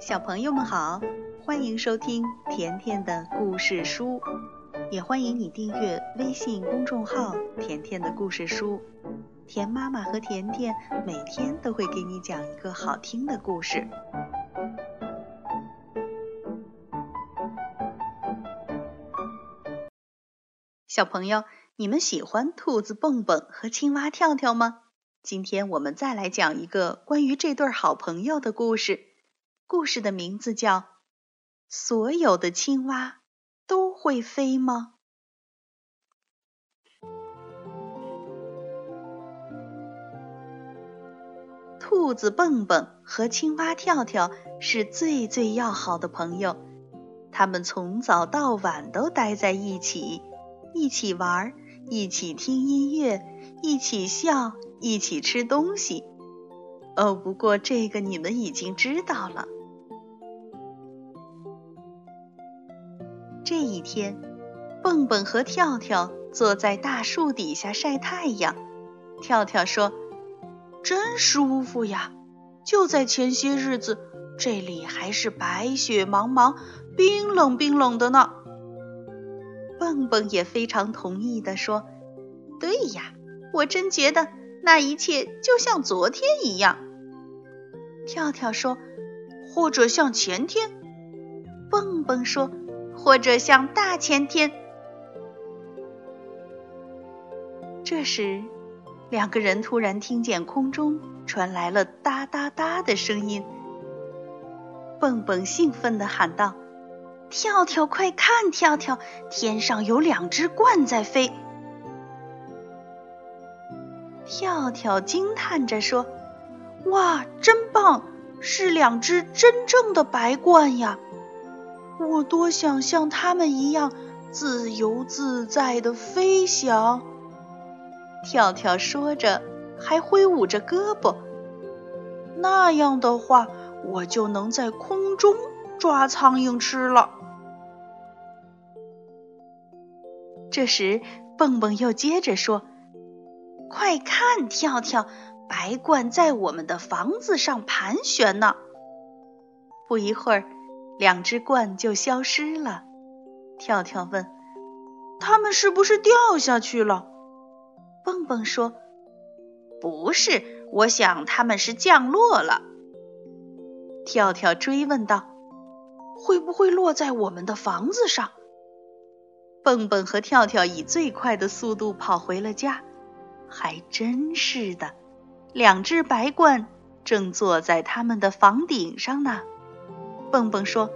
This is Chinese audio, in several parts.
小朋友们好，欢迎收听甜甜的故事书，也欢迎你订阅微信公众号“甜甜的故事书”。甜妈妈和甜甜每天都会给你讲一个好听的故事。小朋友，你们喜欢兔子蹦蹦和青蛙跳跳吗？今天我们再来讲一个关于这对好朋友的故事。故事的名字叫《所有的青蛙都会飞吗》。兔子蹦蹦和青蛙跳跳是最最要好的朋友，他们从早到晚都待在一起，一起玩，一起听音乐，一起笑，一起吃东西。哦，不过这个你们已经知道了。这一天，蹦蹦和跳跳坐在大树底下晒太阳。跳跳说：“真舒服呀！就在前些日子，这里还是白雪茫茫、冰冷冰冷的呢。”蹦蹦也非常同意地说：“对呀，我真觉得那一切就像昨天一样。”跳跳说：“或者像前天。”蹦蹦说。或者像大前天。这时，两个人突然听见空中传来了哒哒哒的声音。蹦蹦兴奋地喊道：“跳跳，快看，跳跳，天上有两只鹳在飞！”跳跳惊叹着说：“哇，真棒，是两只真正的白鹳呀！”我多想像他们一样自由自在的飞翔。跳跳说着，还挥舞着胳膊。那样的话，我就能在空中抓苍蝇吃了。这时，蹦蹦又接着说：“快看，跳跳，白鹳在我们的房子上盘旋呢。”不一会儿。两只鹳就消失了。跳跳问：“它们是不是掉下去了？”蹦蹦说：“不是，我想它们是降落了。”跳跳追问道：“会不会落在我们的房子上？”蹦蹦和跳跳以最快的速度跑回了家。还真是的，两只白鹳正坐在他们的房顶上呢。蹦蹦说：“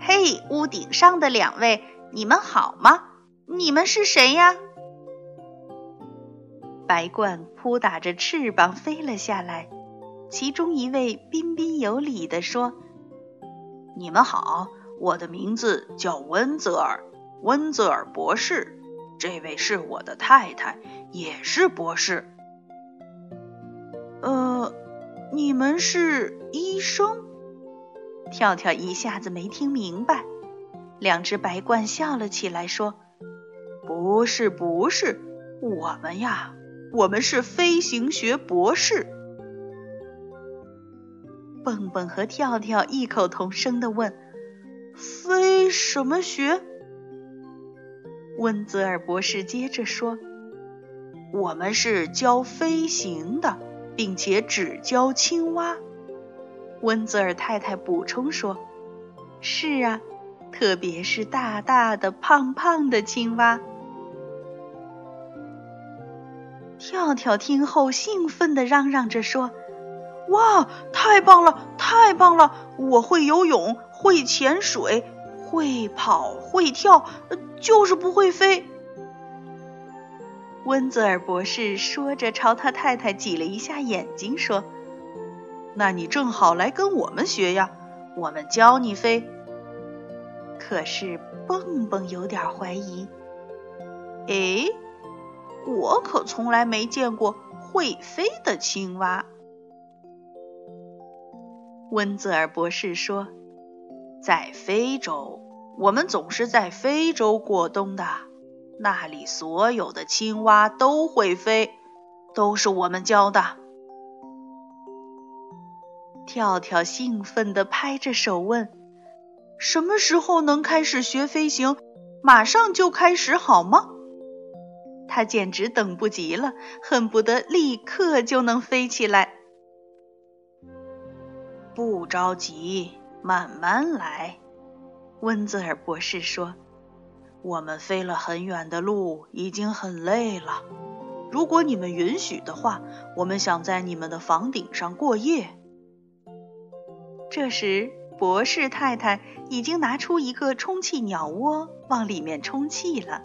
嘿，屋顶上的两位，你们好吗？你们是谁呀？”白鹳扑打着翅膀飞了下来，其中一位彬彬有礼地说：“你们好，我的名字叫温泽尔，温泽尔博士。这位是我的太太，也是博士。呃，你们是医生？”跳跳一下子没听明白，两只白鹳笑了起来，说：“不是，不是，我们呀，我们是飞行学博士。”蹦蹦和跳跳异口同声的问：“飞什么学？”温泽尔博士接着说：“我们是教飞行的，并且只教青蛙。”温泽尔太太补充说：“是啊，特别是大大的、胖胖的青蛙。”跳跳听后兴奋地嚷嚷着说：“哇，太棒了，太棒了！我会游泳，会潜水，会跑，会跳，就是不会飞。”温泽尔博士说着，朝他太太挤了一下眼睛，说。那你正好来跟我们学呀，我们教你飞。可是蹦蹦有点怀疑，哎，我可从来没见过会飞的青蛙。温泽尔博士说，在非洲，我们总是在非洲过冬的，那里所有的青蛙都会飞，都是我们教的。跳跳兴奋地拍着手问：“什么时候能开始学飞行？马上就开始好吗？”他简直等不及了，恨不得立刻就能飞起来。不着急，慢慢来。温泽尔博士说：“我们飞了很远的路，已经很累了。如果你们允许的话，我们想在你们的房顶上过夜。”这时，博士太太已经拿出一个充气鸟窝，往里面充气了。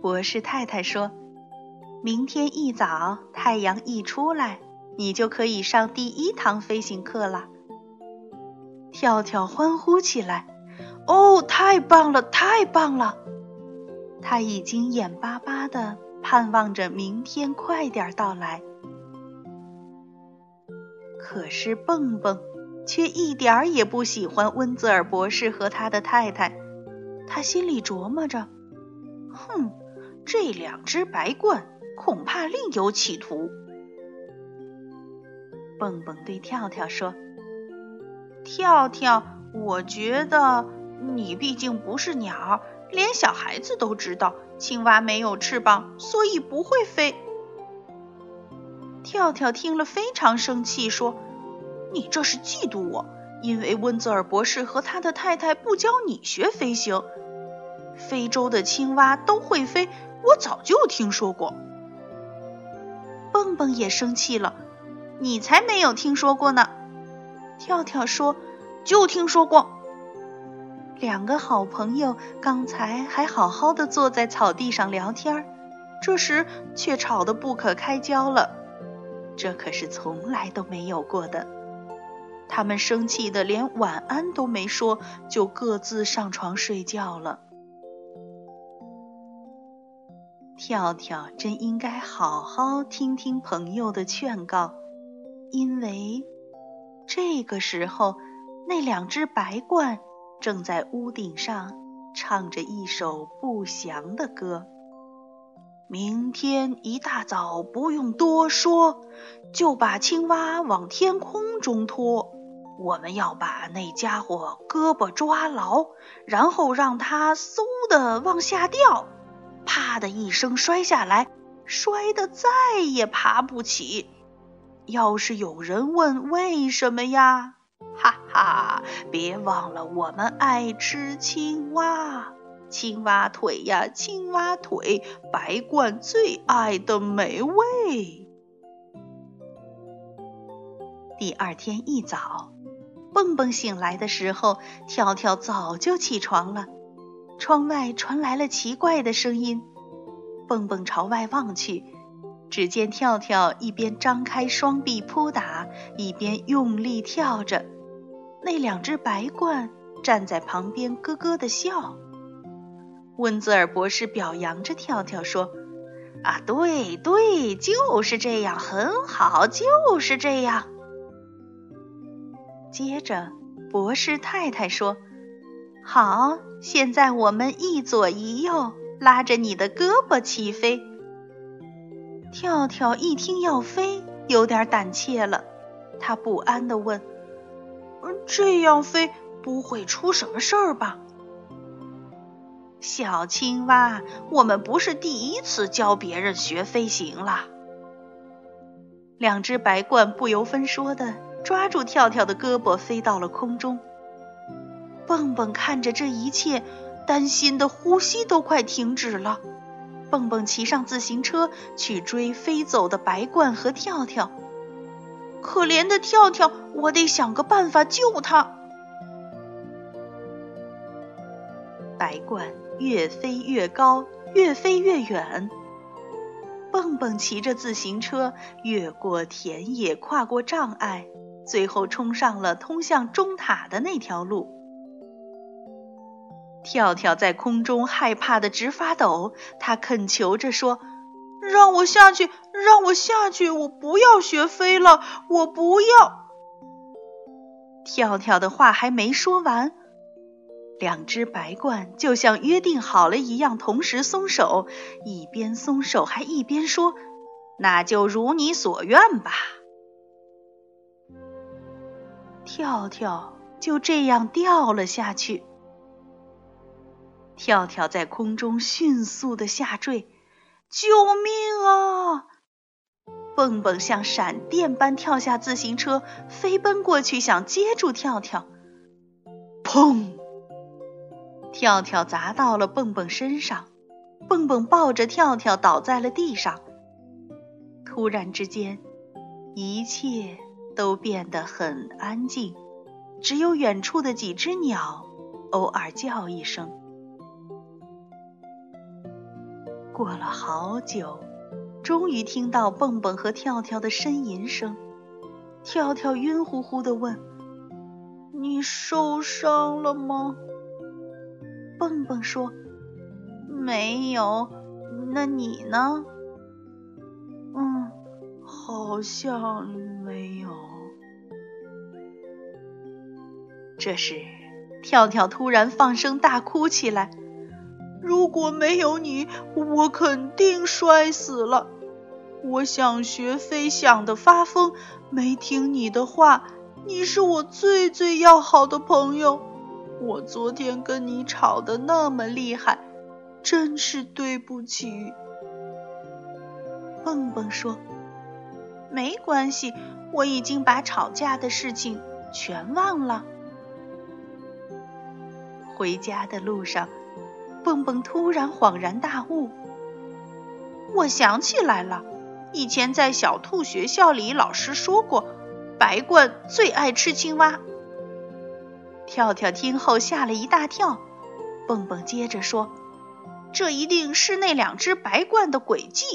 博士太太说：“明天一早，太阳一出来，你就可以上第一堂飞行课了。”跳跳欢呼起来：“哦，太棒了，太棒了！”他已经眼巴巴的盼望着明天快点到来。可是蹦蹦却一点儿也不喜欢温泽尔博士和他的太太，他心里琢磨着：“哼，这两只白鹳恐怕另有企图。”蹦蹦对跳跳说：“跳跳，我觉得你毕竟不是鸟，连小孩子都知道青蛙没有翅膀，所以不会飞。”跳跳听了非常生气，说：“你这是嫉妒我，因为温泽尔博士和他的太太不教你学飞行。非洲的青蛙都会飞，我早就听说过。”蹦蹦也生气了：“你才没有听说过呢！”跳跳说：“就听说过。”两个好朋友刚才还好好的坐在草地上聊天，这时却吵得不可开交了。这可是从来都没有过的。他们生气的连晚安都没说，就各自上床睡觉了。跳跳真应该好好听听朋友的劝告，因为这个时候，那两只白鹳正在屋顶上唱着一首不祥的歌。明天一大早，不用多说，就把青蛙往天空中拖。我们要把那家伙胳膊抓牢，然后让它嗖的往下掉，啪的一声摔下来，摔得再也爬不起。要是有人问为什么呀？哈哈，别忘了我们爱吃青蛙。青蛙腿呀，青蛙腿，白鹳最爱的美味。第二天一早，蹦蹦醒来的时候，跳跳早就起床了。窗外传来了奇怪的声音。蹦蹦朝外望去，只见跳跳一边张开双臂扑打，一边用力跳着。那两只白鹳站在旁边，咯咯的笑。温泽尔博士表扬着跳跳说：“啊，对对，就是这样，很好，就是这样。”接着，博士太太说：“好，现在我们一左一右，拉着你的胳膊起飞。”跳跳一听要飞，有点胆怯了，他不安地问：“这样飞不会出什么事儿吧？”小青蛙，我们不是第一次教别人学飞行了。两只白鹳不由分说的抓住跳跳的胳膊，飞到了空中。蹦蹦看着这一切，担心的呼吸都快停止了。蹦蹦骑上自行车去追飞走的白鹳和跳跳。可怜的跳跳，我得想个办法救他。白鹳。越飞越高，越飞越远。蹦蹦骑着自行车，越过田野，跨过障碍，最后冲上了通向钟塔的那条路。跳跳在空中害怕的直发抖，他恳求着说：“让我下去，让我下去，我不要学飞了，我不要。”跳跳的话还没说完。两只白鹳就像约定好了一样，同时松手，一边松手还一边说：“那就如你所愿吧。”跳跳就这样掉了下去。跳跳在空中迅速的下坠，救命啊！蹦蹦像闪电般跳下自行车，飞奔过去想接住跳跳。砰！跳跳砸到了蹦蹦身上，蹦蹦抱着跳跳倒在了地上。突然之间，一切都变得很安静，只有远处的几只鸟偶尔叫一声。过了好久，终于听到蹦蹦和跳跳的呻吟声。跳跳晕乎乎的问：“你受伤了吗？”蹦蹦说：“没有。”那你呢？嗯好像没有。这时，跳跳突然放声大哭起来：“如果没有你，我肯定摔死了。我想学飞，想的发疯，没听你的话。你是我最最要好的朋友。我昨天跟你吵得那么厉害，真是对不起。”蹦蹦说。没关系，我已经把吵架的事情全忘了。回家的路上，蹦蹦突然恍然大悟：“我想起来了，以前在小兔学校里，老师说过，白鹳最爱吃青蛙。”跳跳听后吓了一大跳。蹦蹦接着说：“这一定是那两只白鹳的诡计。”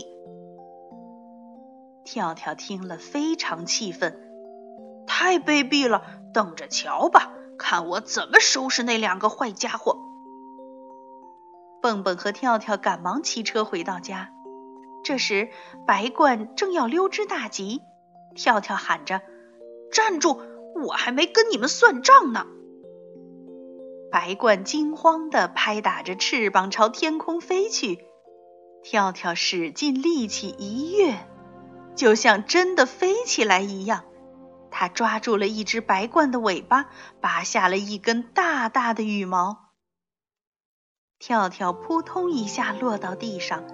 跳跳听了非常气愤，太卑鄙了！等着瞧吧，看我怎么收拾那两个坏家伙！蹦蹦和跳跳赶忙骑车回到家。这时，白鹳正要溜之大吉，跳跳喊着：“站住！我还没跟你们算账呢！”白鹳惊慌地拍打着翅膀朝天空飞去，跳跳使尽力气一跃。就像真的飞起来一样，他抓住了一只白鹳的尾巴，拔下了一根大大的羽毛。跳跳扑通一下落到地上，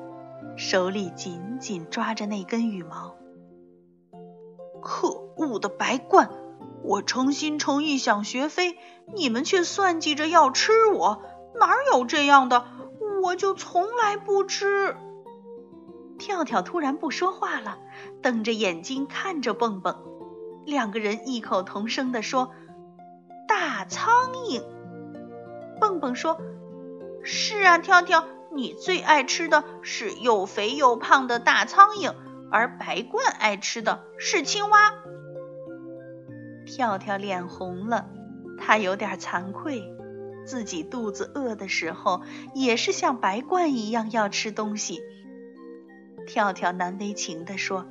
手里紧紧抓着那根羽毛。可恶的白鹳！我诚心诚意想学飞，你们却算计着要吃我，哪有这样的？我就从来不吃。跳跳突然不说话了，瞪着眼睛看着蹦蹦。两个人异口同声地说：“大苍蝇。”蹦蹦说：“是啊，跳跳，你最爱吃的是又肥又胖的大苍蝇，而白鹳爱吃的是青蛙。”跳跳脸红了，他有点惭愧，自己肚子饿的时候也是像白鹳一样要吃东西。跳跳难为情地说：“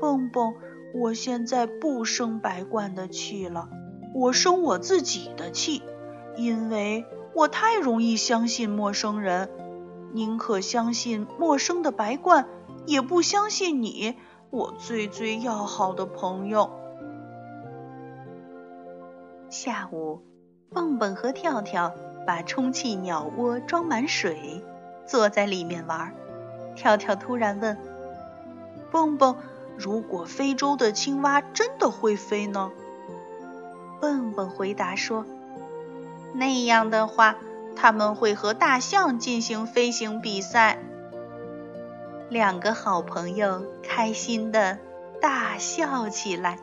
蹦蹦，我现在不生白鹳的气了，我生我自己的气，因为我太容易相信陌生人，宁可相信陌生的白鹳，也不相信你，我最最要好的朋友。”下午，蹦蹦和跳跳把充气鸟窝装满水，坐在里面玩。跳跳突然问：“蹦蹦，如果非洲的青蛙真的会飞呢？”蹦蹦回答说：“那样的话，他们会和大象进行飞行比赛。”两个好朋友开心的大笑起来。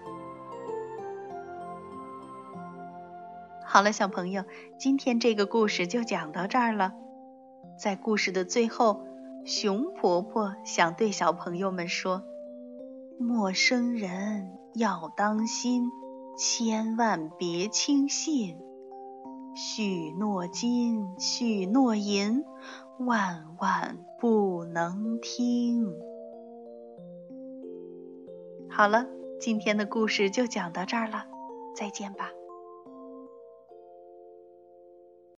好了，小朋友，今天这个故事就讲到这儿了。在故事的最后。熊婆婆想对小朋友们说：“陌生人要当心，千万别轻信。许诺金，许诺银，万万不能听。”好了，今天的故事就讲到这儿了，再见吧。